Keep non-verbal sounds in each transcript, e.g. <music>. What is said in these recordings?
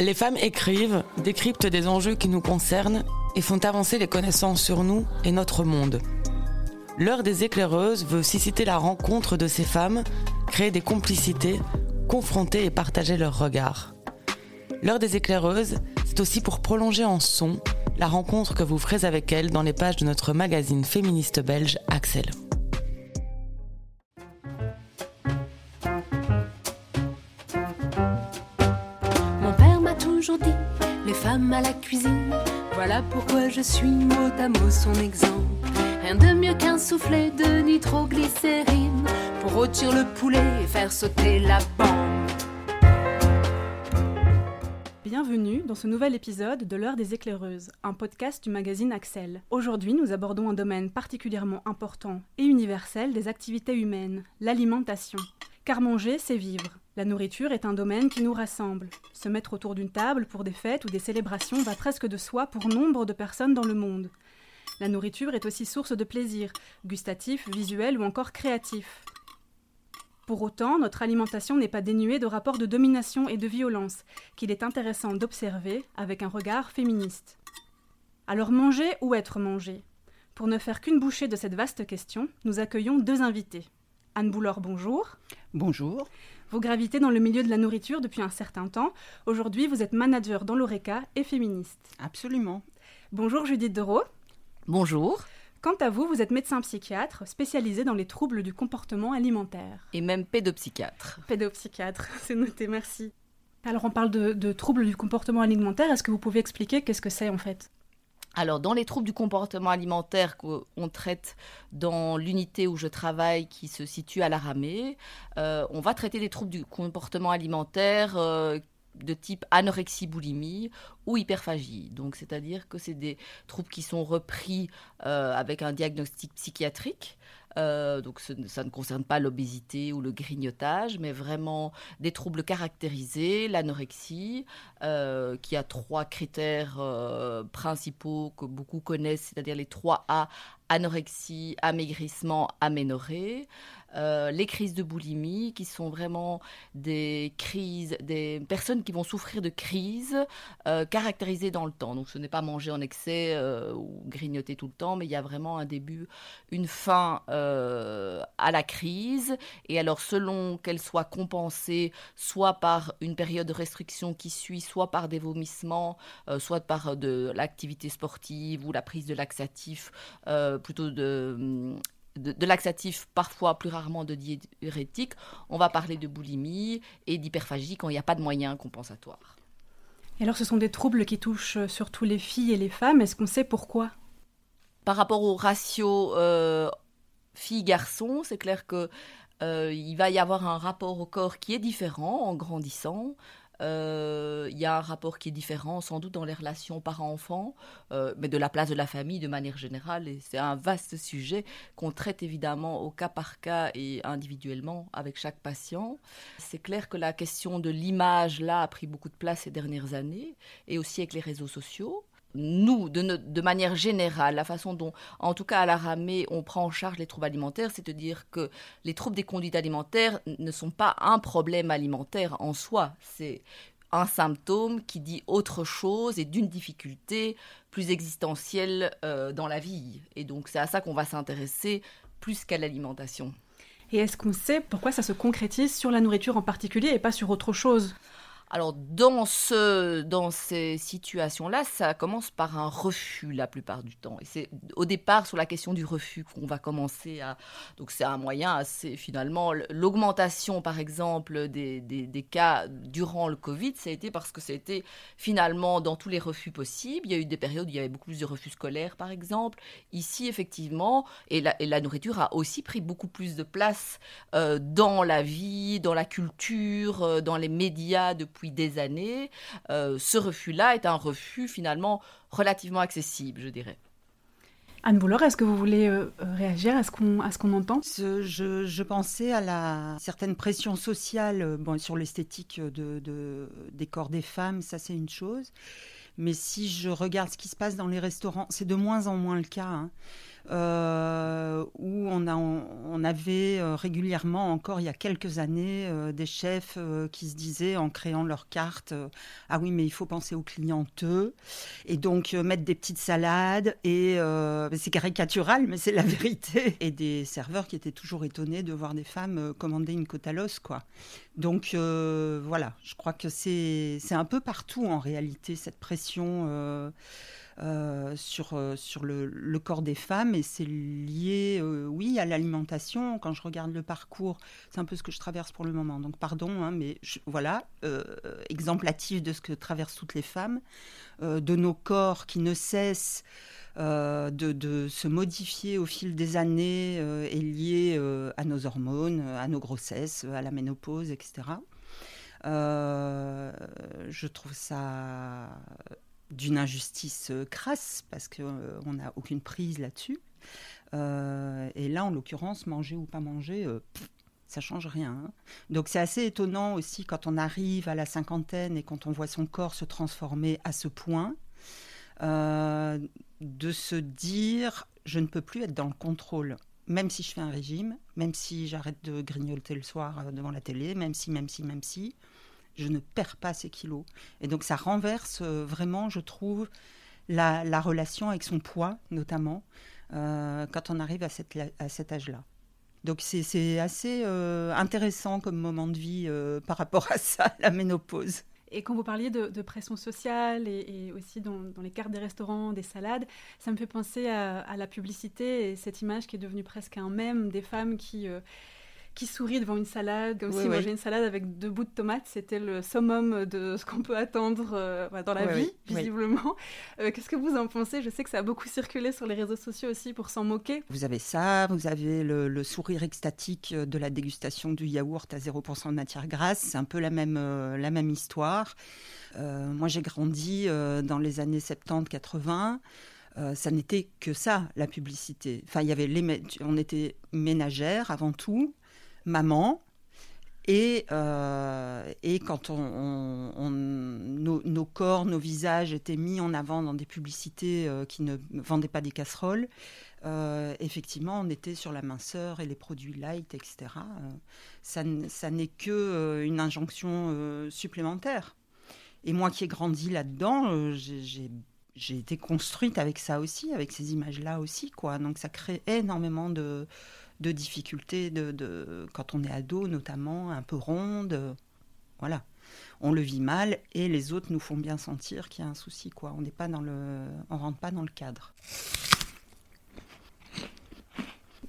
Les femmes écrivent, décryptent des enjeux qui nous concernent et font avancer les connaissances sur nous et notre monde. L'heure des éclaireuses veut susciter la rencontre de ces femmes, créer des complicités, confronter et partager leurs regards. L'heure des éclaireuses, c'est aussi pour prolonger en son la rencontre que vous ferez avec elles dans les pages de notre magazine féministe belge Axel. Les femmes à la cuisine, voilà pourquoi je suis mot à mot son exemple. Rien de mieux qu'un soufflet de nitroglycérine pour rôtir le poulet et faire sauter la bande. Bienvenue dans ce nouvel épisode de l'heure des éclaireuses, un podcast du magazine Axel. Aujourd'hui, nous abordons un domaine particulièrement important et universel des activités humaines, l'alimentation. Car manger, c'est vivre. La nourriture est un domaine qui nous rassemble. Se mettre autour d'une table pour des fêtes ou des célébrations va presque de soi pour nombre de personnes dans le monde. La nourriture est aussi source de plaisir, gustatif, visuel ou encore créatif. Pour autant, notre alimentation n'est pas dénuée de rapports de domination et de violence, qu'il est intéressant d'observer avec un regard féministe. Alors manger ou être mangé? Pour ne faire qu'une bouchée de cette vaste question, nous accueillons deux invités. Anne Boulor, bonjour. Bonjour. Vous gravitez dans le milieu de la nourriture depuis un certain temps. Aujourd'hui, vous êtes manager dans l'ORECA et féministe. Absolument. Bonjour Judith Dereau. Bonjour. Quant à vous, vous êtes médecin psychiatre spécialisé dans les troubles du comportement alimentaire. Et même pédopsychiatre. Pédopsychiatre, <laughs> c'est noté, merci. Alors on parle de, de troubles du comportement alimentaire, est-ce que vous pouvez expliquer qu'est-ce que c'est en fait? Alors, dans les troubles du comportement alimentaire qu'on traite dans l'unité où je travaille, qui se situe à la Ramée, euh, on va traiter des troubles du comportement alimentaire euh, de type anorexie, boulimie ou hyperphagie. Donc, c'est-à-dire que c'est des troubles qui sont repris euh, avec un diagnostic psychiatrique. Euh, donc ce- ça ne concerne pas l'obésité ou le grignotage, mais vraiment des troubles caractérisés, l'anorexie, euh, qui a trois critères euh, principaux que beaucoup connaissent, c'est-à-dire les trois A, anorexie, amaigrissement, aménorrhée. Euh, les crises de boulimie, qui sont vraiment des crises, des personnes qui vont souffrir de crises euh, caractérisées dans le temps. Donc ce n'est pas manger en excès euh, ou grignoter tout le temps, mais il y a vraiment un début, une fin à la crise. Et alors selon qu'elle soit compensée, soit par une période de restriction qui suit, soit par des vomissements, soit par de l'activité sportive ou la prise de laxatifs, plutôt de de, de laxatifs, parfois plus rarement de diurétiques, on va parler de boulimie et d'hyperphagie quand il n'y a pas de moyens compensatoires. Et alors ce sont des troubles qui touchent euh, surtout les filles et les femmes, est-ce qu'on sait pourquoi? Par rapport au ratio euh, filles-garçons, c'est clair que euh, il va y avoir un rapport au corps qui est différent en grandissant. Euh, il y a un rapport qui est différent, sans doute dans les relations parents-enfants, euh, mais de la place de la famille de manière générale. Et c'est un vaste sujet qu'on traite évidemment au cas par cas et individuellement avec chaque patient. C'est clair que la question de l'image, là, a pris beaucoup de place ces dernières années, et aussi avec les réseaux sociaux nous, de, manière générale, la façon dont, en tout cas à la ramée, on prend en charge les troubles alimentaires, c'est de dire que les troubles des conduites alimentaires ne sont pas un problème alimentaire en soi. C'est un symptôme qui dit autre chose et d'une difficulté plus existentielle euh, dans la vie. Et donc c'est à ça qu'on va s'intéresser plus qu'à l'alimentation. Et est-ce qu'on sait pourquoi ça se concrétise sur la nourriture en particulier et pas sur autre chose? Alors, dans, ce, dans ces situations-là, ça commence par un refus la plupart du temps. Et c'est au départ sur la question du refus qu'on va commencer à. Donc, c'est un moyen assez. Finalement, l'augmentation, par exemple, des, des, des cas durant le Covid, ça a été parce que c'était finalement dans tous les refus possibles. Il y a eu des périodes où il y avait beaucoup plus de refus scolaires, par exemple. Ici, effectivement, et la, nourriture a aussi pris beaucoup plus de place euh, dans la vie, dans la culture, euh, dans les médias depuis des années. Euh, ce refus-là est un refus finalement relativement accessible, je dirais. Anne Boulor, est-ce que vous voulez euh, réagir à ce qu'on à ce qu'on entend? Ce- je, je pensais à la certaine pression sociale euh, bon, sur l'esthétique de, de- des corps des femmes, ça c'est une chose. Mais si je regarde ce qui se passe dans les restaurants, c'est de moins en moins le cas. hein. Euh, où on, avait euh, régulièrement, encore il y a quelques années, euh, des chefs qui se disaient en créant leur carte Ah oui, mais il faut penser aux clienteux. Et donc mettre des petites salades. Et c'est caricatural, mais c'est la vérité. <laughs> Et des serveurs qui étaient toujours étonnés de voir des femmes commander une côte à quoi. Donc voilà, je crois que c'est un peu partout en réalité, cette pression. Euh, sur, euh, sur le, corps des femmes et c'est lié, euh, oui, à l'alimentation. Quand je regarde le parcours, c'est un peu ce que je traverse pour le moment. Donc pardon, hein, mais voilà, exemplatif de ce que traversent toutes les femmes, de nos corps qui ne cessent de, de, se modifier au fil des années et liés à nos hormones, à nos grossesses, à la ménopause, etc. je trouve ça d'une injustice euh, crasse parce qu'on euh, n'a aucune prise là-dessus. Euh, et là, en l'occurrence, manger ou pas manger, ça change rien. Hein. Donc c'est assez étonnant aussi quand on arrive à la cinquantaine et quand on voit son corps se transformer à ce point, de se dire je ne peux plus être dans le contrôle. Même si je fais un régime, même si j'arrête de grignoter le soir devant la télé, même si, même si, même si, je ne perds pas ces kilos. Et donc ça renverse euh, vraiment, je trouve, la, relation avec son poids, notamment, euh, quand on arrive à, cette, à cet âge-là. Donc c'est assez euh, intéressant comme moment de vie <laughs> par rapport à ça, la ménopause. Et quand vous parliez de, pression sociale et, aussi dans, les cartes des restaurants, des salades, ça me fait penser à, à, la publicité et cette image qui est devenue presque un mème des femmes qui qui sourit devant une salade, comme si manger une salade avec deux bouts de tomates, c'était le summum de ce qu'on peut attendre euh, dans la vie, visiblement. Euh, qu'est-ce que vous en pensez? Je sais que ça a beaucoup circulé sur les réseaux sociaux aussi pour s'en moquer. Vous avez ça, vous avez le, sourire extatique de la dégustation du yaourt à 0% de matière grasse, c'est un peu la même, euh, la même histoire. moi, j'ai grandi dans les années 70-80. ça n'était que ça, la publicité. Enfin, il y avait les, on était ménagère avant tout, maman. Et, euh, et quand on, nos, corps, nos visages étaient mis en avant dans des publicités euh, qui ne vendaient pas des casseroles, euh, effectivement, on était sur la minceur et les produits light, etc. ça, ça n'est que une injonction supplémentaire. Et moi qui ai grandi là-dedans, j'ai été construite avec ça aussi, avec ces images-là aussi, quoi. Donc ça crée énormément de, de difficultés de, quand on est ado, notamment un peu ronde. Voilà, on le vit mal et les autres nous font bien sentir qu'il y a un souci. Quoi. On n'est pas dans le, on rentre pas dans le cadre.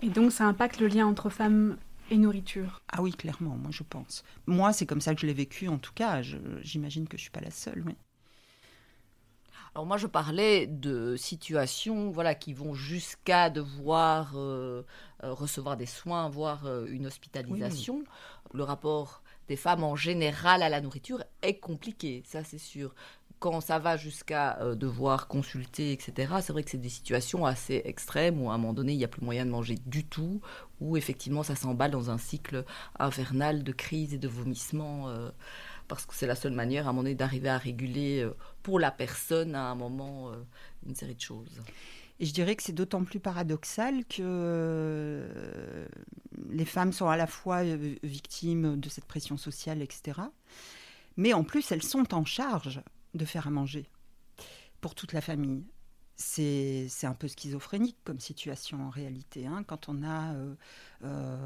Et donc ça impacte le lien entre femmes et nourriture? Ah oui, clairement, moi je pense. Moi, c'est comme ça que je l'ai vécu en tout cas. J'imagine que je suis pas la seule. Mais... Alors moi, je parlais de situations voilà, qui vont jusqu'à devoir euh, euh, recevoir des soins, voire euh, une hospitalisation. Le rapport des femmes en général à la nourriture est compliqué, ça c'est sûr. Quand ça va jusqu'à devoir consulter, etc., c'est vrai que c'est des situations assez extrêmes où à un moment donné, il n'y a plus moyen de manger du tout, où effectivement ça s'emballe dans un cycle infernal de crise et de vomissements parce que c'est la seule manière, à un moment donné, d'arriver à réguler euh, pour la personne, à un moment, euh, une série de choses. Et je dirais que c'est d'autant plus paradoxal que euh, les femmes sont à la fois victimes de cette pression sociale, etc. Mais en plus, elles sont en charge de faire à manger pour toute la famille c'est un peu schizophrénique comme situation en réalité. Hein, quand on a euh, euh,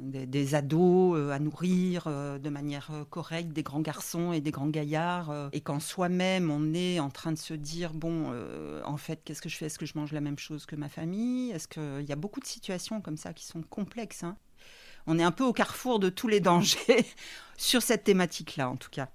des, ados euh, à nourrir de manière correcte, des grands garçons et des grands gaillards, et quand soi-même on est en train de se dire bon, en fait, qu'est-ce que je fais? Est-ce que je mange la même chose que ma famille? Est-ce qu'il y a beaucoup de situations comme ça qui sont complexes hein. On est un peu au carrefour de tous les dangers <laughs> sur cette thématique-là, en tout cas.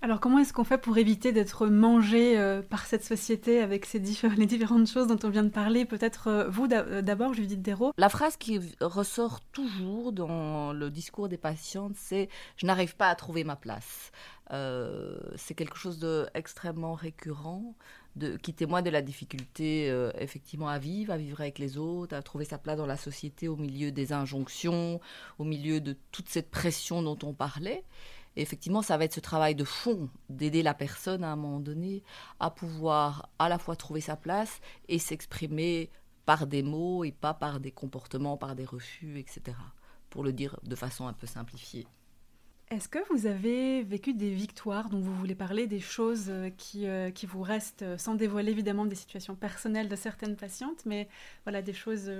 Alors comment est-ce qu'on fait pour éviter d'être mangé euh, par cette société avec ces <laughs> les différentes choses dont on vient de parler? Peut-être euh, vous euh, d'abord, Judith Dérault. La phrase qui ressort toujours dans le discours des patientes, c'est ⁇ je n'arrive pas à trouver ma place C'est quelque chose d'extrêmement récurrent. Qui témoigne de la difficulté effectivement à vivre, à vivre avec les autres, à trouver sa place dans la société au milieu des injonctions, au milieu de toute cette pression dont on parlait. Effectivement, ça va être ce travail de fond, d'aider la personne à un moment donné à pouvoir à la fois trouver sa place et s'exprimer par des mots et pas par des comportements, par des refus, etc. Pour le dire de façon un peu simplifiée. Est-ce que vous avez vécu des victoires dont vous voulez parler, des choses euh, qui, euh, qui vous restent, euh, sans dévoiler évidemment des situations personnelles de certaines patientes, mais voilà, des choses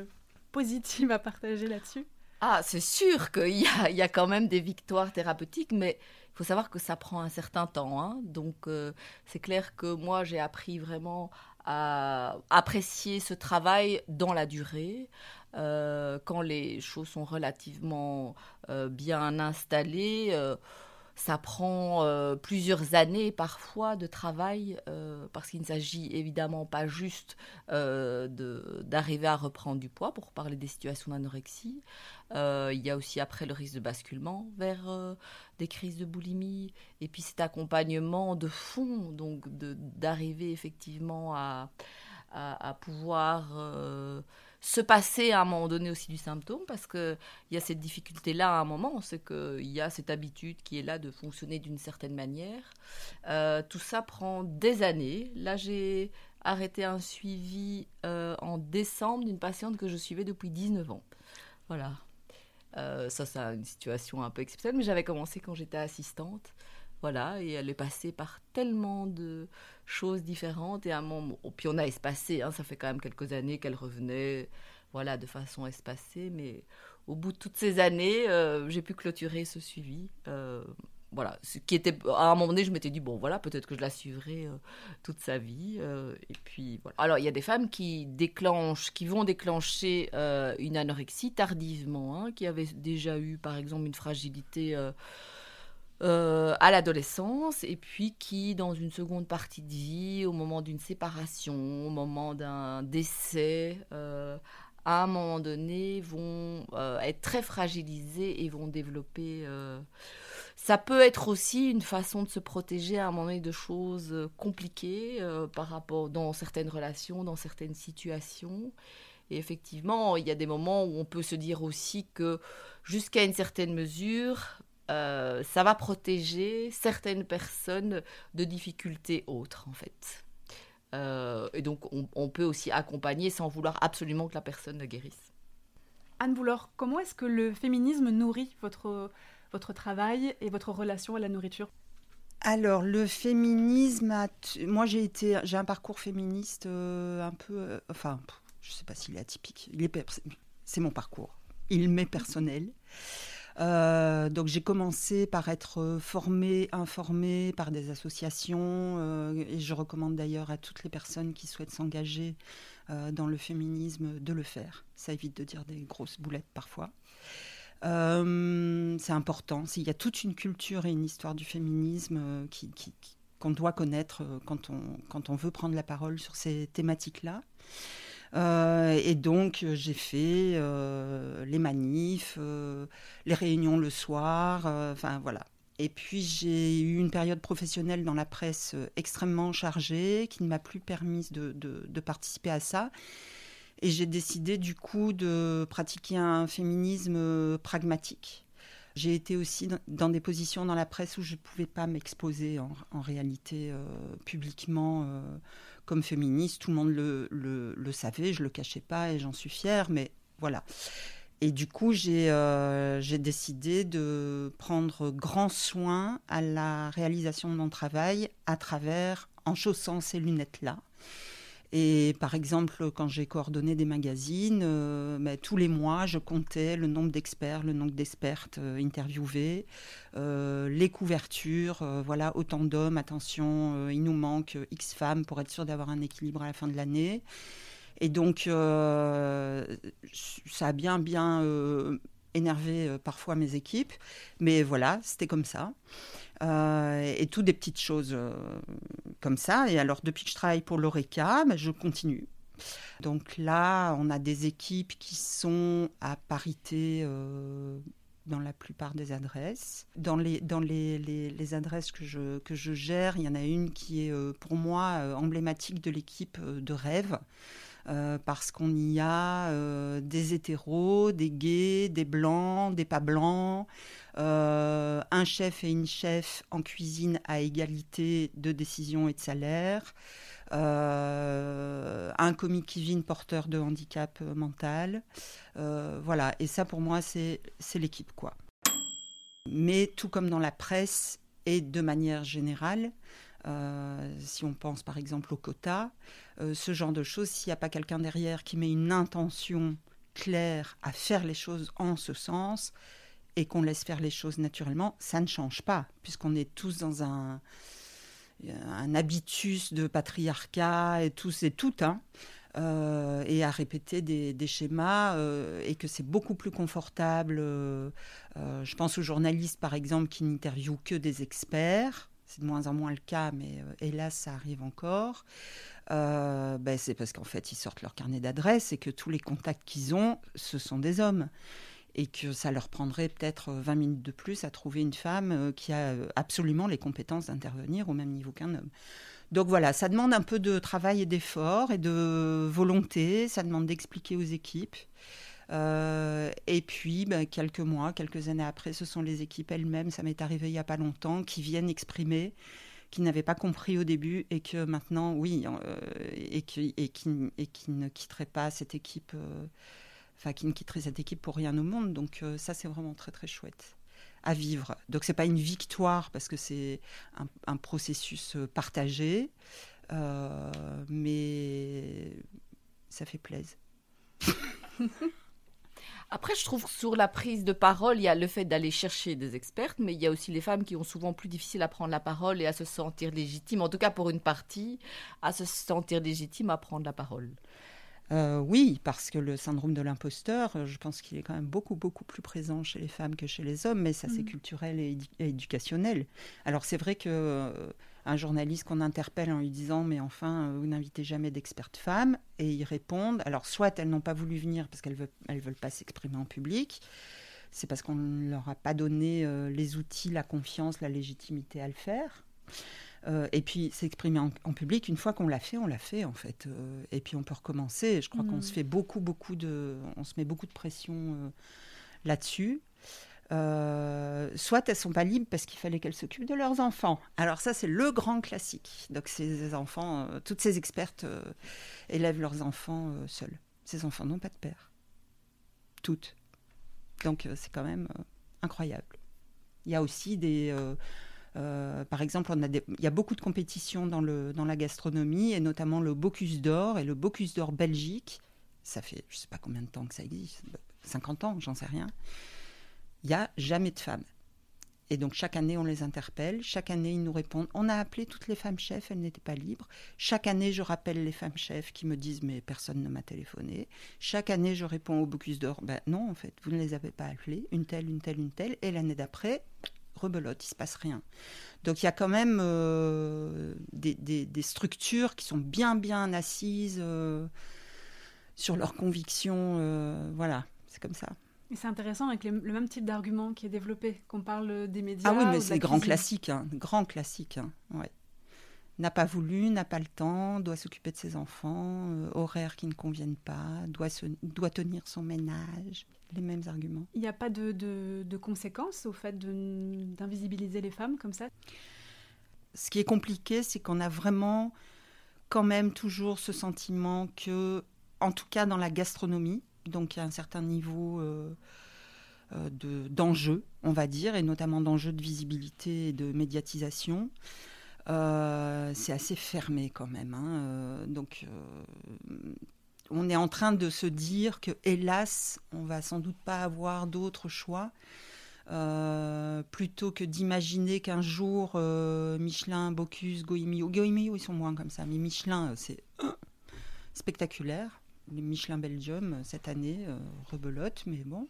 positives à partager là-dessus? Ah, c'est sûr qu'il y a, quand même des victoires thérapeutiques, mais il faut savoir que ça prend un certain temps. Hein. Donc, c'est clair que moi, j'ai appris vraiment à apprécier ce travail dans la durée. Euh, quand les choses sont relativement euh, bien installées, euh, ça prend plusieurs années parfois de travail parce qu'il ne s'agit évidemment pas juste d'arriver à reprendre du poids pour parler des situations d'anorexie. il y a aussi après le risque de basculement vers des crises de boulimie et puis cet accompagnement de fond, donc d'arriver effectivement à, à pouvoir se passer à un moment donné aussi du symptôme, parce qu'il y a cette difficulté-là à un moment, c'est qu'il y a cette habitude qui est là de fonctionner d'une certaine manière. Euh, tout ça prend des années. Là, j'ai arrêté un suivi euh, en décembre d'une patiente que je suivais depuis 19 ans. Voilà. Euh, ça, c'est une situation un peu exceptionnelle, mais j'avais commencé quand j'étais assistante. Voilà, et elle est passée par tellement de choses différentes. Et à moment, oh, puis on a espacé, hein, ça fait quand même quelques années qu'elle revenait, voilà, de façon espacée. Mais au bout de toutes ces années, euh, j'ai pu clôturer ce suivi. Euh, voilà, ce qui était à un moment donné, je m'étais dit bon voilà, peut-être que je la suivrai euh, toute sa vie. et puis voilà. Alors il y a des femmes qui déclenchent, qui vont déclencher une anorexie tardivement, hein, qui avaient déjà eu par exemple une fragilité euh, à l'adolescence et puis qui, dans une seconde partie de vie, au moment d'une séparation, au moment d'un décès, euh, à un moment donné, vont euh, être très fragilisés et vont développer. Ça peut être aussi une façon de se protéger à un moment donné de choses compliquées par rapport dans certaines relations, dans certaines situations. Et effectivement, il y a des moments où on peut se dire aussi que jusqu'à une certaine mesure, euh, ça va protéger certaines personnes de difficultés autres, en fait. Euh, et donc, on, peut aussi accompagner sans vouloir absolument que la personne ne guérisse. Anne Boulor, comment est-ce que le féminisme nourrit votre, votre travail et votre relation à la nourriture? Alors, le féminisme, moi j'ai été, j'ai un parcours féministe euh, un peu, enfin, je ne sais pas s'il est atypique. Il est, c'est mon parcours. Il m'est personnel. Euh, donc j'ai commencé par être formée, informée par des associations euh, et je recommande d'ailleurs à toutes les personnes qui souhaitent s'engager euh, dans le féminisme de le faire. Ça évite de dire des grosses boulettes parfois. c'est important. Il y a toute une culture et une histoire du féminisme qu'on doit connaître quand on, quand on veut prendre la parole sur ces thématiques-là. Euh, et donc, euh, j'ai fait euh, les manifs, les réunions le soir, enfin voilà. Et puis, j'ai eu une période professionnelle dans la presse extrêmement chargée qui ne m'a plus permis de, participer à ça. Et j'ai décidé du coup de pratiquer un féminisme pragmatique. J'ai été aussi dans des positions dans la presse où je ne pouvais pas m'exposer en, réalité publiquement comme féministe, tout le monde le, savait, je le cachais pas et j'en suis fière, mais voilà. Et du coup, j'ai euh, décidé de prendre grand soin à la réalisation de mon travail à travers, en chaussant ces lunettes-là, et par exemple, quand j'ai coordonné des magazines, euh, ben, tous les mois, je comptais le nombre d'experts, le nombre d'expertes euh, interviewés, euh, les couvertures, voilà, autant d'hommes, attention, il nous manque X femmes pour être sûr d'avoir un équilibre à la fin de l'année. Et donc, ça a bien, bien énervé parfois mes équipes, mais voilà, c'était comme ça. Euh, et tout des petites choses euh, comme ça. Et alors, depuis que je travaille pour l'ORECA, ben, je continue. Donc là, on a des équipes qui sont à parité euh, dans la plupart des adresses. Dans les, dans les, les, adresses que je, que je gère, il y en a une qui est pour moi emblématique de l'équipe de rêve. Parce qu'on y a des hétéros, des gays, des blancs, des pas blancs, un chef et une chef en cuisine à égalité de décision et de salaire, un comique cuisine porteur de handicap mental. voilà, et ça pour moi c'est l'équipe quoi. Mais tout comme dans la presse et de manière générale, euh, si on pense par exemple au quota, euh, ce genre de choses, s'il n'y a pas quelqu'un derrière qui met une intention claire à faire les choses en ce sens et qu'on laisse faire les choses naturellement, ça ne change pas, puisqu'on est tous dans un, un habitus de patriarcat et tous et toutes. Hein. Euh, et à répéter des, schémas et que c'est beaucoup plus confortable. je pense aux journalistes, par exemple, qui n'interviewent que des experts. C'est de moins en moins le cas, mais euh, hélas, ça arrive encore. Euh, ben, c'est parce qu'en fait, ils sortent leur carnet d'adresses et que tous les contacts qu'ils ont, ce sont des hommes. Et que ça leur prendrait peut-être 20 minutes de plus à trouver une femme euh, qui a absolument les compétences d'intervenir au même niveau qu'un homme. Donc voilà, ça demande un peu de travail et d'effort et de volonté, ça demande d'expliquer aux équipes. Euh, et puis, ben, quelques mois, quelques années après, ce sont les équipes elles-mêmes, ça m'est arrivé il n'y a pas longtemps, qui viennent exprimer qui n'avaient pas compris au début et que maintenant, oui, euh, et, qui, ne quitteraient pas cette équipe, euh, qui ne quitteraient cette équipe pour rien au monde. Donc, ça, c'est vraiment très, très chouette à vivre. Donc, c'est pas une victoire parce que c'est un, processus partagé, mais ça fait plaisir. <laughs> Après, je trouve que sur la prise de parole, il y a le fait d'aller chercher des expertes, mais il y a aussi les femmes qui ont souvent plus difficile à prendre la parole et à se sentir légitimes, en tout cas pour une partie, à se sentir légitime à prendre la parole. Euh, oui, parce que le syndrome de l'imposteur, euh, je pense qu'il est quand même beaucoup, beaucoup plus présent chez les femmes que chez les hommes, mais ça, c'est mm. culturel et, éducationnel. Alors, c'est vrai que euh, un journaliste qu'on interpelle en lui disant Mais enfin, vous n'invitez jamais d'expertes femmes, et ils répondent alors, soit elles n'ont pas voulu venir parce qu'elles ne veulent, veulent pas s'exprimer en public, c'est parce qu'on ne leur a pas donné les outils, la confiance, la légitimité à le faire. Euh, et puis s'exprimer en, public, une fois qu'on l'a fait, on l'a fait en fait. Euh, et puis on peut recommencer. Je crois qu'on se mm. fait beaucoup, beaucoup de, on se met beaucoup de pression euh, là-dessus. Soit elles sont pas libres parce qu'il fallait qu'elles s'occupent de leurs enfants. Alors ça, c'est le grand classique. Donc ces enfants, toutes ces expertes élèvent leurs enfants seuls. Ces enfants n'ont pas de père. Toutes. Donc c'est quand même incroyable. Il y a aussi des euh, par exemple, il y a beaucoup de compétitions dans, le, dans la gastronomie, et notamment le Bocuse d'Or et le Bocuse d'Or Belgique. Ça fait je ne sais pas combien de temps que ça existe, 50 ans, j'en sais rien. Il n'y a jamais de femmes. Et donc chaque année, on les interpelle. Chaque année, ils nous répondent. On a appelé toutes les femmes chefs, elles n'étaient pas libres. Chaque année, je rappelle les femmes chefs qui me disent mais personne ne m'a téléphoné. Chaque année, je réponds au Bocuse d'Or. Ben non, en fait, vous ne les avez pas appelées. Une telle, une telle, une telle. Et l'année d'après, rebelote, il se passe rien. Donc il y a quand même euh, des, structures qui sont bien bien assises euh, sur leurs convictions. Euh, voilà, c'est comme ça. C'est intéressant avec le même type d'argument qui est développé, qu'on parle des médias. Ah oui, mais c'est grand classique, hein, grand classique. Hein, ouais. N'a pas voulu, n'a pas le temps, doit s'occuper de ses enfants, horaires qui ne conviennent pas, doit, se, doit tenir son ménage les mêmes arguments. Il n'y a pas de, de, conséquences au fait d'invisibiliser les femmes comme ça? Ce qui est compliqué, c'est qu'on a vraiment quand même toujours ce sentiment que, en tout cas dans la gastronomie, donc il y a un certain niveau euh, euh d'enjeu, on va dire, et notamment d'enjeu de visibilité et de médiatisation. Euh, c'est assez fermé quand même. Hein. Donc, on est en train de se dire que, hélas, on va sans doute pas avoir d'autres choix. Plutôt que d'imaginer qu'un jour Michelin, Bocuse, Goemio, Goemio ils sont moins comme ça, mais Michelin c'est spectaculaire. Michelin Belgium cette année rebelote, mais bon.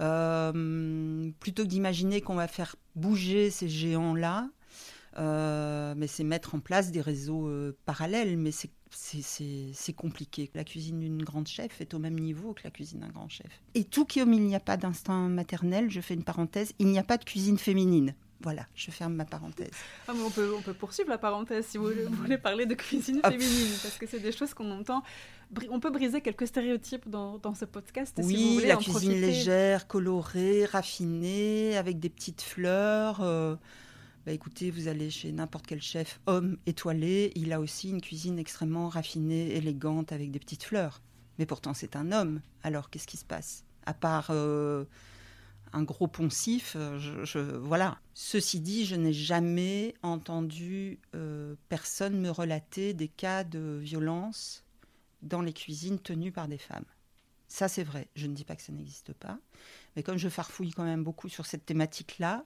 Euh, plutôt que d'imaginer qu'on va faire bouger ces géants là, mais c'est mettre en place des réseaux parallèles, mais c'est c'est compliqué. La cuisine d'une grande chef est au même niveau que la cuisine d'un grand chef. Et tout comme il n'y a pas d'instinct maternel, je fais une parenthèse, il n'y a pas de cuisine féminine. Voilà, je ferme ma parenthèse. Ah, on, peut, on peut poursuivre la parenthèse si vous, voulez parler de cuisine féminine, parce que c'est des choses qu'on entend. On peut briser quelques stéréotypes dans, ce podcast. Oui, si vous voulez la cuisine légère, colorée, raffinée, avec des petites fleurs. Euh, bah, écoutez, vous allez chez n'importe quel chef homme étoilé, il a aussi une cuisine extrêmement raffinée, élégante, avec des petites fleurs. Mais pourtant, c'est un homme. Alors, qu'est-ce qui se passe? À part euh, un gros poncif, euh, voilà. Ceci dit, je n'ai jamais entendu euh, personne me relater des cas de violence dans les cuisines tenues par des femmes. Ça, c'est vrai. Je ne dis pas que ça n'existe pas. Mais comme je farfouille quand même beaucoup sur cette thématique-là,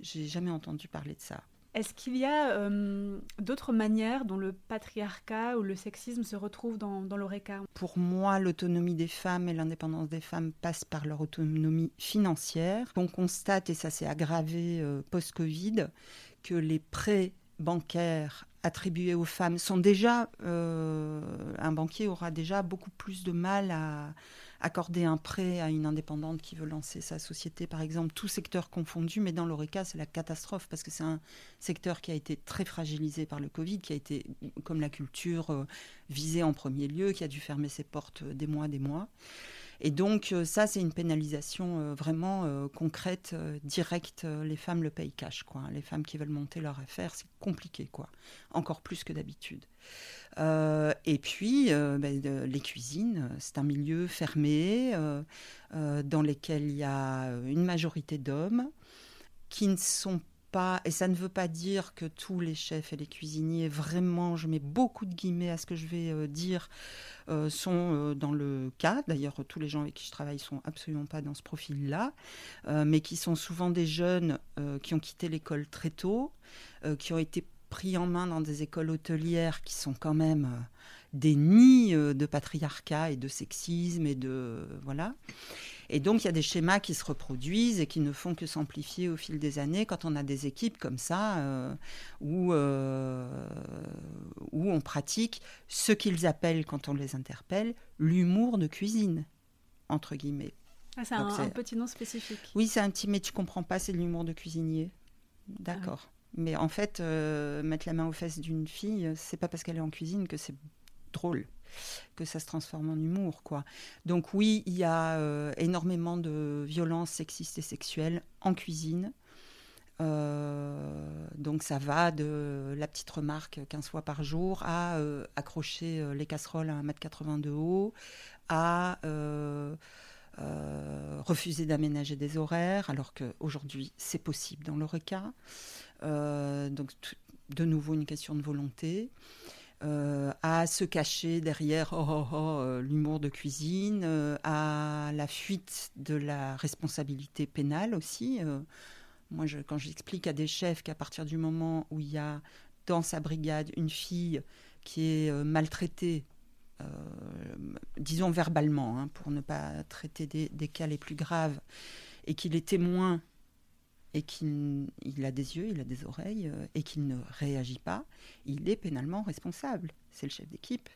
j'ai jamais entendu parler de ça. Est-ce qu'il y a euh, d'autres manières dont le patriarcat ou le sexisme se retrouvent dans, dans l'ORECA Pour moi, l'autonomie des femmes et l'indépendance des femmes passent par leur autonomie financière. On constate, et ça s'est aggravé euh, post-Covid, que les prêts bancaires attribués aux femmes sont déjà... Euh, un banquier aura déjà beaucoup plus de mal à accorder un prêt à une indépendante qui veut lancer sa société, par exemple, tout secteur confondu, mais dans l'ORECA, c'est la catastrophe parce que c'est un secteur qui a été très fragilisé par le Covid, qui a été, comme la culture, euh, visé en premier lieu, qui a dû fermer ses portes des mois, des mois. Et donc euh, ça, c'est une pénalisation euh, vraiment euh, concrète, directe. Les femmes le payent cash, quoi. Les femmes qui veulent monter leur affaire, c'est compliqué, quoi. Encore plus que d'habitude. et puis, ben, les cuisines, c'est un milieu fermé dans lequel il y a une majorité d'hommes qui ne sont pas, et ça ne veut pas dire que tous les chefs et les cuisiniers, vraiment, je mets beaucoup de guillemets à ce que je vais euh, dire, euh, sont euh, dans le cas. D'ailleurs, tous les gens avec qui je travaille sont absolument pas dans ce profil-là, mais qui sont souvent des jeunes qui ont quitté l'école très tôt, qui ont été pris en main dans des écoles hôtelières qui sont quand même des nids de patriarcat et de sexisme et de voilà et donc, il y a des schémas qui se reproduisent et qui ne font que s'amplifier au fil des années quand on a des équipes comme ça euh, où, euh, où on pratique ce qu'ils appellent, quand on les interpelle, l'humour de cuisine, entre guillemets. Ah, c'est un, petit nom spécifique. Oui, c'est un petit, mais tu comprends pas, c'est l'humour de cuisinier. D'accord. Ah mais en fait, euh, mettre la main aux fesses d'une fille, c'est pas parce qu'elle est en cuisine que c'est drôle que ça se transforme en humour, quoi. Donc oui, il y a euh, énormément de violences sexistes et sexuelles en cuisine. Euh, donc ça va de la petite remarque 15 fois par jour à euh, accrocher les casseroles à 1m80 de haut, à refuser d'aménager des horaires, alors qu'aujourd'hui c'est possible dans l'ORECA. donc de nouveau une question de volonté. Euh, à se cacher derrière oh, oh, oh, euh, l'humour de cuisine, euh, à la fuite de la responsabilité pénale aussi. moi, quand j'explique à des chefs qu'à partir du moment où il y a dans sa brigade une fille qui est maltraitée, disons verbalement, hein, pour ne pas traiter des, des, cas les plus graves, et qu'il est témoin et qu'il a des yeux, il a des oreilles, euh, et qu'il ne réagit pas, il est pénalement responsable. C'est le chef d'équipe.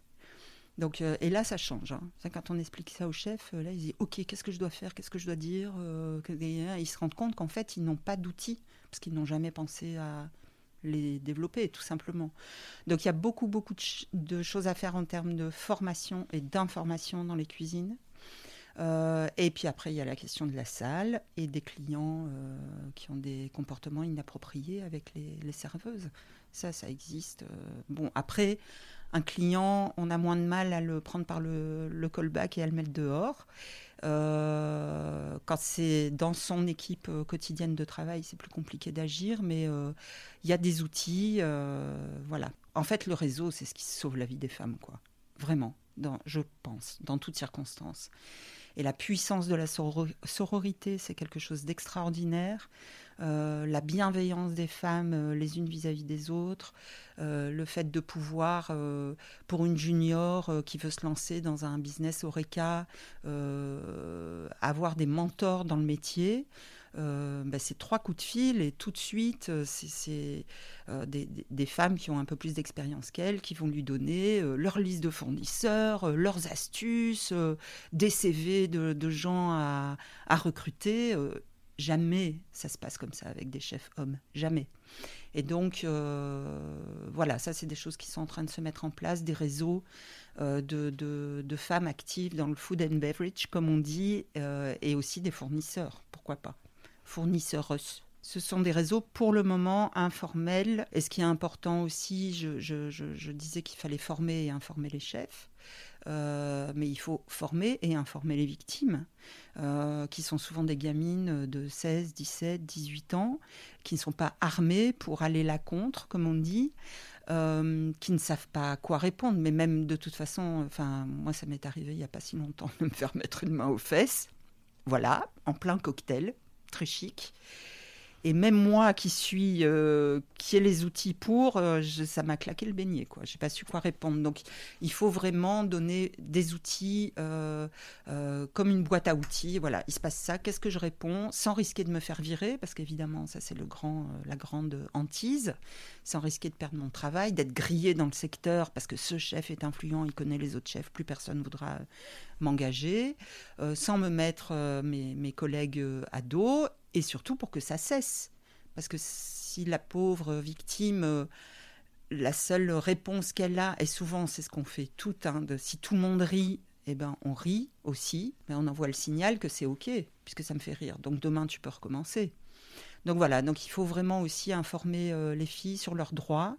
Donc, euh, et là, ça change. Hein. Quand on explique ça au chef, euh, là, il dit Ok, qu'est-ce que je dois faire? Qu'est-ce que je dois dire? Ils se rendent compte qu'en fait, ils n'ont pas d'outils, parce qu'ils n'ont jamais pensé à les développer, tout simplement. Donc, il y a beaucoup, beaucoup de choses à faire en termes de formation et d'information dans les cuisines. Euh, et puis après, il y a la question de la salle et des clients euh, qui ont des comportements inappropriés avec les, serveuses. Ça, ça existe. Euh, bon, après, un client, on a moins de mal à le prendre par le, le callback et à le mettre dehors. quand c'est dans son équipe quotidienne de travail, c'est plus compliqué d'agir, mais il y a des outils. voilà. En fait, le réseau, c'est ce qui sauve la vie des femmes, quoi. Vraiment, je pense, dans toutes circonstances. Et la puissance de la sororité, c'est quelque chose d'extraordinaire. Euh, la bienveillance des femmes euh, les unes vis-à-vis des autres, euh, le fait de pouvoir, pour une junior qui veut se lancer dans un business Oreca, avoir des mentors dans le métier. Euh, bah, c'est trois coups de fil et tout de suite, euh, c'est euh, des, femmes qui ont un peu plus d'expérience qu'elles qui vont lui donner leur liste de fournisseurs, leurs astuces, des CV de, gens à, recruter. Jamais ça se passe comme ça avec des chefs hommes, jamais. Et donc, voilà, ça, c'est des choses qui sont en train de se mettre en place, des réseaux de, femmes actives dans le food and beverage, comme on dit, et aussi des fournisseurs, pourquoi pas. Fournisseurs. Ce sont des réseaux pour le moment informels. Et ce qui est important aussi, je, disais qu'il fallait former et informer les chefs. Euh, mais il faut former et informer les victimes, euh, qui sont souvent des gamines de 16, 17, 18 ans, qui ne sont pas armées pour aller là contre, comme on dit, euh, qui ne savent pas quoi répondre. Mais même de toute façon, enfin, moi, ça m'est arrivé il n'y a pas si longtemps <laughs> de me faire mettre une main aux fesses. Voilà, en plein cocktail, très chic. Et même moi qui suis, euh, qui ai les outils pour, euh, ça m'a claqué le beignet, quoi. J'ai pas su quoi répondre. Donc, il faut vraiment donner des outils euh, comme une boîte à outils. Voilà, il se passe ça. Qu'est-ce que je réponds? Sans risquer de me faire virer, parce qu'évidemment, ça c'est le grand, la grande hantise, sans risquer de perdre mon travail, d'être grillé dans le secteur parce que ce chef est influent, il connaît les autres chefs, plus personne voudra m'engager, sans me mettre mes, mes collègues à dos et surtout pour que ça cesse. Parce que si la pauvre victime, euh, la seule réponse qu'elle a, et souvent c'est ce qu'on fait tout, hein, si tout le monde rit, eh ben, on rit aussi, mais on envoie le signal que c'est OK, puisque ça me fait rire. Donc demain, tu peux recommencer. Donc voilà, donc il faut vraiment aussi informer euh, les filles sur leurs droits,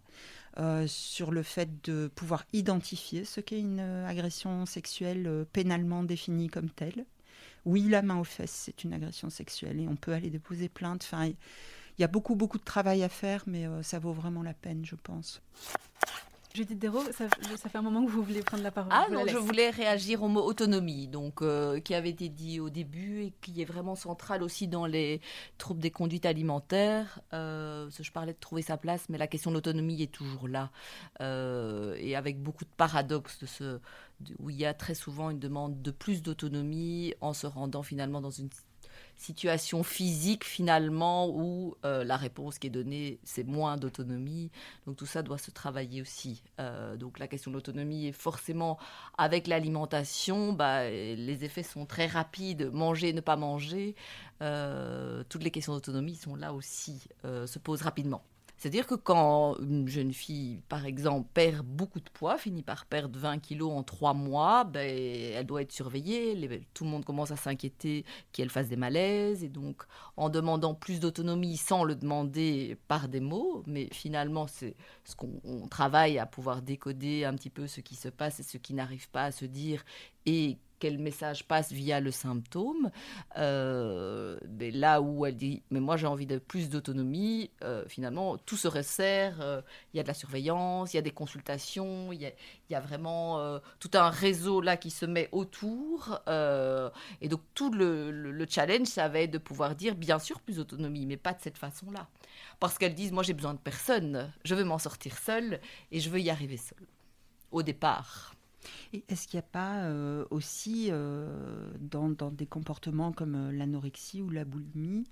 euh, sur le fait de pouvoir identifier ce qu'est une agression sexuelle pénalement définie comme telle oui, la main aux fesses, c'est une agression sexuelle et on peut aller déposer plainte. Enfin, il y a beaucoup, beaucoup de travail à faire, mais euh, ça vaut vraiment la peine, je pense. Judith Dérault, ça, ça, fait un moment que vous voulez prendre la parole. Ah non, je voulais réagir au mot autonomie, donc euh, qui avait été dit au début et qui est vraiment central aussi dans les troubles des conduites alimentaires. Euh, je parlais de trouver sa place, mais la question de l'autonomie est toujours là euh, et avec beaucoup de paradoxes de ce, où il y a très souvent une demande de plus d'autonomie en se rendant finalement dans une situation physique finalement où euh, la réponse qui est donnée, c'est moins d'autonomie. Donc tout ça doit se travailler aussi. Euh, donc la question de l'autonomie est forcément avec l'alimentation, bah, les effets sont très rapides, manger, ne pas manger. Euh, toutes les questions d'autonomie sont là aussi, se posent rapidement. C'est-à-dire que quand une jeune fille, par exemple, perd beaucoup de poids, finit par perdre 20 kilos en trois mois, ben, elle doit être surveillée. tout le monde commence à s'inquiéter qu'elle fasse des malaises. Et donc, en demandant plus d'autonomie sans le demander par des mots, mais finalement, c'est ce qu'on travaille à pouvoir décoder un petit peu ce qui se passe et ce qui n'arrive pas à se dire et quel message passe via le symptôme. Euh, mais là où elle dit, mais moi j'ai envie de plus d'autonomie, euh, finalement tout se resserre. Euh, il y a de la surveillance, il y a des consultations, il y a, vraiment tout un réseau là qui se met autour. et donc tout le, le, challenge, ça va être de pouvoir dire, bien sûr plus d'autonomie, mais pas de cette façon-là. Parce qu'elles disent, moi j'ai besoin de personne, je veux m'en sortir seule et je veux y arriver seule. Au départ. Est-ce qu'il n'y a pas euh, aussi, euh, dans, des comportements comme euh, l'anorexie ou la boulimie,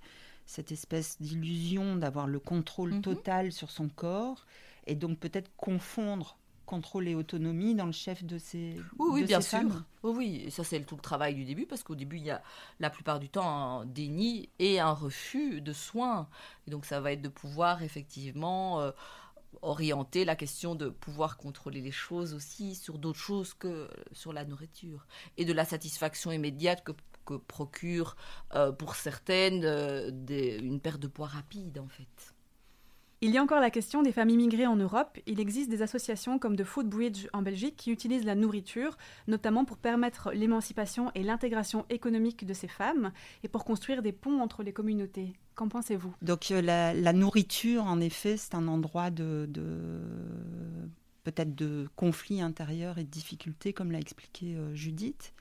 cette espèce d'illusion d'avoir le contrôle mhm. total sur son corps et donc peut-être confondre contrôle et autonomie dans le chef de ces Oui, oui bien sûr. Oui, oui, ça c'est tout le travail du début parce qu'au début il y a la plupart du temps un déni et un refus de soins. Et donc ça va être de pouvoir effectivement orienter la question de pouvoir contrôler les choses aussi sur d'autres choses que sur la nourriture et de la satisfaction immédiate que, procure euh, pour certaines euh, une perte de poids rapide en fait. Il y a encore la question des femmes immigrées en Europe. Il existe des associations comme The Food Bridge en Belgique qui utilisent la nourriture, notamment pour permettre l'émancipation et l'intégration économique de ces femmes et pour construire des ponts entre les communautés. Qu'en pensez-vous? Donc euh, la, nourriture, en effet, c'est un endroit de, peut-être de conflit intérieur et de difficultés, comme l'a expliqué euh, Judith.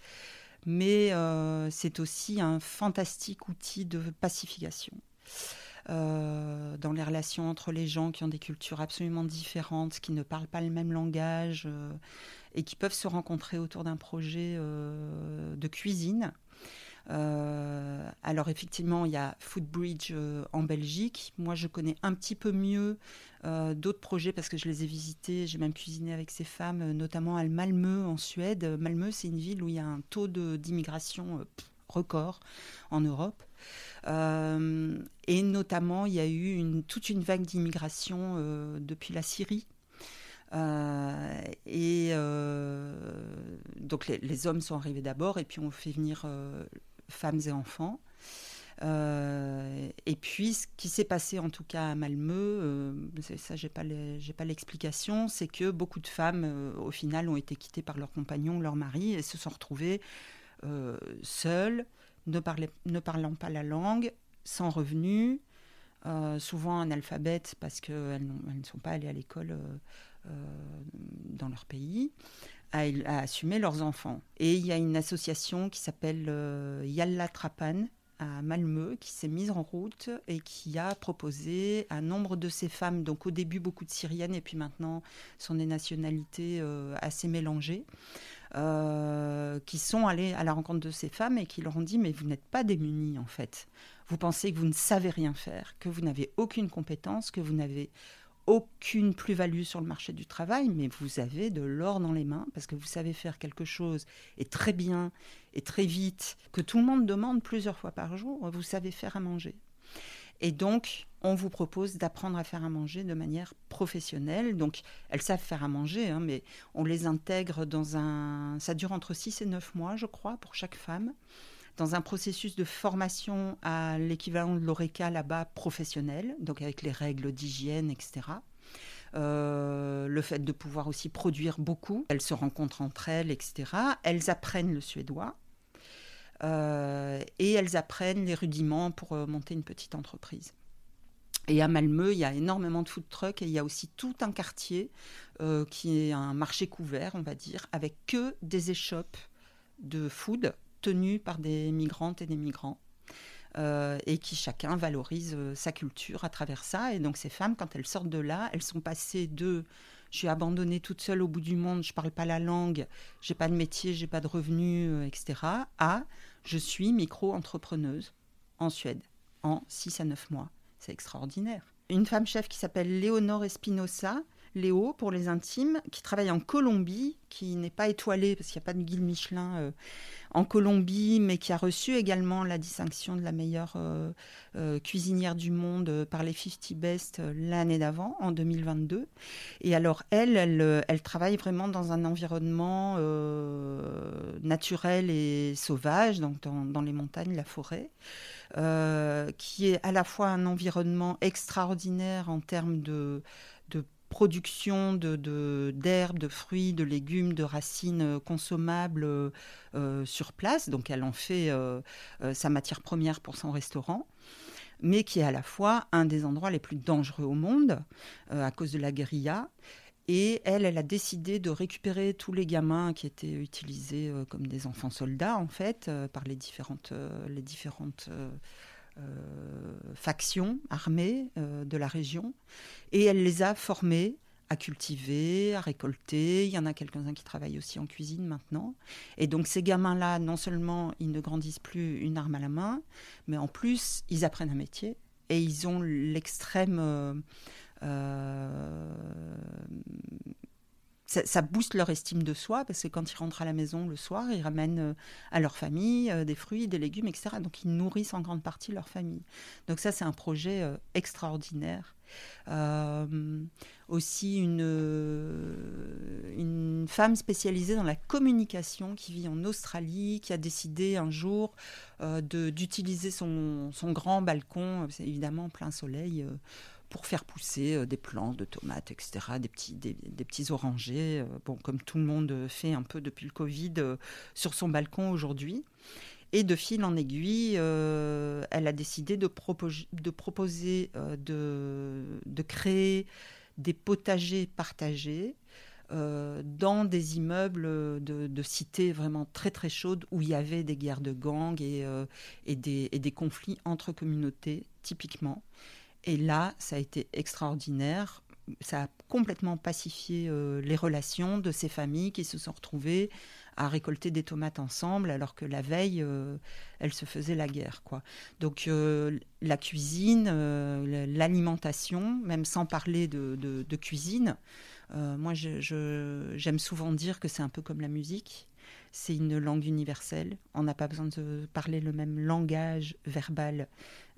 Mais euh, c'est aussi un fantastique outil de pacification. Dans les relations entre les gens qui ont des cultures absolument différentes, qui ne parlent pas le même langage et qui peuvent se rencontrer autour d'un projet de cuisine. Alors effectivement, il y a Foodbridge en Belgique. Moi, je connais un petit peu mieux d'autres projets parce que je les ai visités. J'ai même cuisiné avec ces femmes, notamment à Malmö en Suède. Malmö, c'est une ville où il y a un taux d'immigration record en Europe. et notamment, il y a eu une, toute une vague d'immigration depuis la Syrie. et donc les, hommes sont arrivés d'abord et puis on fait venir femmes et enfants. Euh, et puis, ce qui s'est passé en tout cas à Malmö, euh, ça j'ai pas pas l'explication, c'est que beaucoup de femmes euh, au final ont été quittées par leurs compagnons, leur mari, et se sont retrouvées seules, ne, ne parlant pas la langue, sans revenus, souvent analphabètes parce qu'elles ne sont pas allées à l'école dans leur pays. À, assumer leurs enfants. Et il y a une association qui s'appelle Yalla Trapan, à Malmö qui s'est mise en route et qui a proposé à nombre de ces femmes, donc au début beaucoup de Syriennes et puis maintenant sont des nationalités euh, assez mélangées, euh, qui sont allées à la rencontre de ces femmes et qui leur ont dit mais vous n'êtes pas démunies en fait. Vous pensez que vous ne savez rien faire, que vous n'avez aucune compétence, que vous n'avez aucune plus-value sur le marché du travail, mais vous avez de l'or dans les mains parce que vous savez faire quelque chose et très bien et très vite, que tout le monde demande plusieurs fois par jour, vous savez faire à manger. Et donc, on vous propose d'apprendre à faire à manger de manière professionnelle. Donc, elles savent faire à manger, hein, mais on les intègre dans un... Ça dure entre 6 et 9 mois, je crois, pour chaque femme dans un processus de formation à l'équivalent de l'ORECA là-bas professionnel, donc avec les règles d'hygiène, etc. Euh, le fait de pouvoir aussi produire beaucoup. Elles se rencontrent entre elles, etc. Elles apprennent le suédois. Euh, et elles apprennent les rudiments pour euh, monter une petite entreprise. Et à Malmö, il y a énormément de food trucks et il y a aussi tout un quartier qui est un marché couvert, on va dire, avec que des échoppes de food tenues par des migrantes et des migrants. Euh, et qui chacun valorise euh, sa culture à travers ça. Et donc ces femmes, quand elles sortent de là, elles sont passées de je suis abandonnée toute seule au bout du monde, je parle pas la langue, j'ai pas de métier, j'ai pas de revenus, euh, etc. à je suis micro-entrepreneuse en Suède en 6 à 9 mois. C'est extraordinaire. Une femme chef qui s'appelle Léonore Espinosa, Léo pour les intimes, qui travaille en Colombie, qui n'est pas étoilée parce qu'il n'y a pas de guide Michelin euh, en Colombie, mais qui a reçu également la distinction de la meilleure euh, euh, cuisinière du monde par les 50 Best l'année d'avant, en 2022. Et alors elle, elle, elle, travaille vraiment dans un environnement naturel et sauvage, donc dans, dans les montagnes, la forêt. qui est à la fois un environnement extraordinaire en termes de, de production de, d'herbes, de, fruits, de légumes, de racines euh, consommables euh, euh, sur place. Donc elle en fait sa matière première pour son restaurant mais qui est à la fois un des endroits les plus dangereux au monde à cause de la guérilla. Et elle, elle a décidé de récupérer tous les gamins qui étaient utilisés comme des enfants soldats, en fait, par les différentes, les différentes factions armées euh, de la région, et elle les a formés à cultiver, à récolter. Il y en a quelques-uns qui travaillent aussi en cuisine maintenant. Et donc ces gamins-là, non seulement ils ne grandissent plus une arme à la main, mais en plus ils apprennent un métier et ils ont l'extrême euh, ça, booste leur estime de soi parce que quand ils rentrent à la maison le soir, ils ramènent euh, à leur famille euh, des fruits, des légumes, etc. Donc ils nourrissent en grande partie leur famille. Donc ça, c'est un projet euh, extraordinaire. aussi une, une femme spécialisée dans la communication qui vit en Australie, qui a décidé un jour d'utiliser son, son, grand balcon, évidemment plein soleil pour faire pousser euh, des plantes de tomates, etc., des petits, des, petits orangers, euh, bon, comme tout le monde fait un peu depuis le Covid euh, sur son balcon aujourd'hui. Et de fil en aiguille, elle a décidé de, de proposer de, de, créer des potagers partagés dans des immeubles de, de, cités vraiment très très chaudes où il y avait des guerres de gangs et, et, des, et des conflits entre communautés, typiquement. Et là, ça a été extraordinaire. Ça a complètement pacifié euh, les relations de ces familles qui se sont retrouvées à récolter des tomates ensemble, alors que la veille, euh, elles se faisaient la guerre. Donc euh, la cuisine, l'alimentation, même sans parler de, cuisine, moi j'aime souvent dire que c'est un peu comme la musique. c'est une langue universelle. On n'a pas besoin de parler le même langage verbal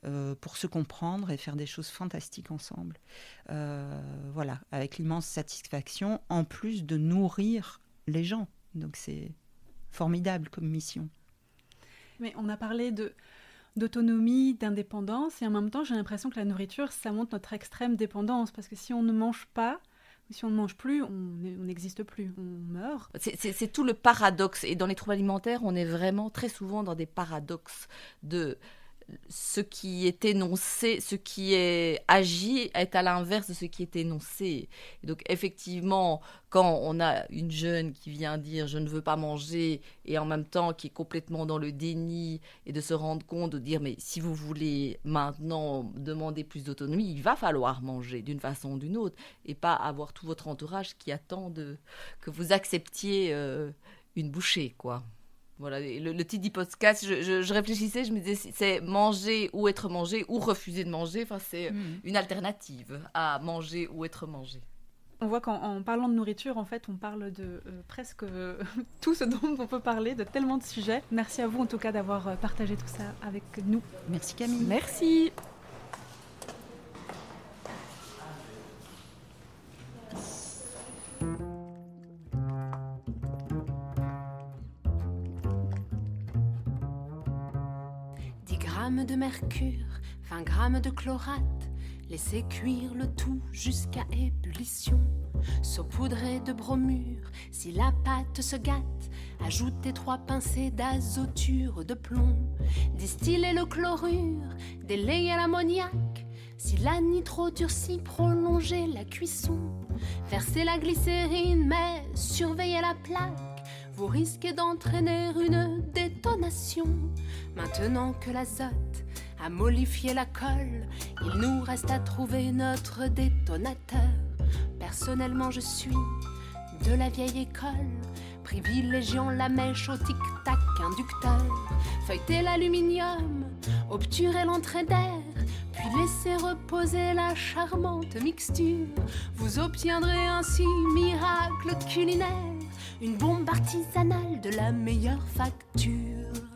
euh, pour se comprendre et faire des choses fantastiques ensemble. Euh, voilà, avec l'immense satisfaction, en plus de nourrir les gens. Donc c'est formidable comme mission. Mais on a parlé de d'autonomie, d'indépendance, et en même temps, j'ai l'impression que la nourriture, ça montre notre extrême dépendance, parce que si on ne mange pas, si on ne mange plus, on n'existe plus, on meurt. C'est tout le paradoxe. Et dans les troubles alimentaires, on est vraiment très souvent dans des paradoxes de ce qui est énoncé, ce qui est agi est à l'inverse de ce qui est énoncé. donc effectivement, quand on a une jeune qui vient dire je ne veux pas manger et en même temps qui est complètement dans le déni et de se rendre compte de dire mais si vous voulez maintenant demander plus d'autonomie, il va falloir manger d'une façon ou d'une autre et pas avoir tout votre entourage qui attend de, que vous acceptiez euh, une bouchée quoi. Voilà, le, le titre du podcast, je, réfléchissais, je me disais, c'est manger ou être mangé ou refuser de manger. Enfin, c'est hmm. une alternative à manger ou être mangé. On voit qu'en parlant de nourriture, en fait, on parle de euh, presque <laughs> tout ce dont on peut parler, de tellement de sujets. Merci à vous, en tout cas, d'avoir euh, partagé tout ça avec nous. Merci Camille. Merci. De mercure, 20 grammes de chlorate, laissez cuire le tout jusqu'à ébullition. Saupoudrez de bromure, si la pâte se gâte, ajoutez trois pincées d'azoture de plomb. Distillez le chlorure, délayez l'ammoniac. Si la nitro durcit, prolongez la cuisson. Versez la glycérine, mais surveillez la plaque vous risquez d'entraîner une détonation. Maintenant que l'azote a mollifié la colle, il nous reste à trouver notre détonateur. Personnellement, je suis de la vieille école, privilégiant la mèche au tic-tac inducteur. Feuilleter l'aluminium, obturer l'entrée d'air, puis laisser reposer la charmante mixture. Vous obtiendrez ainsi miracle culinaire une bombe artisanale de la meilleure facture.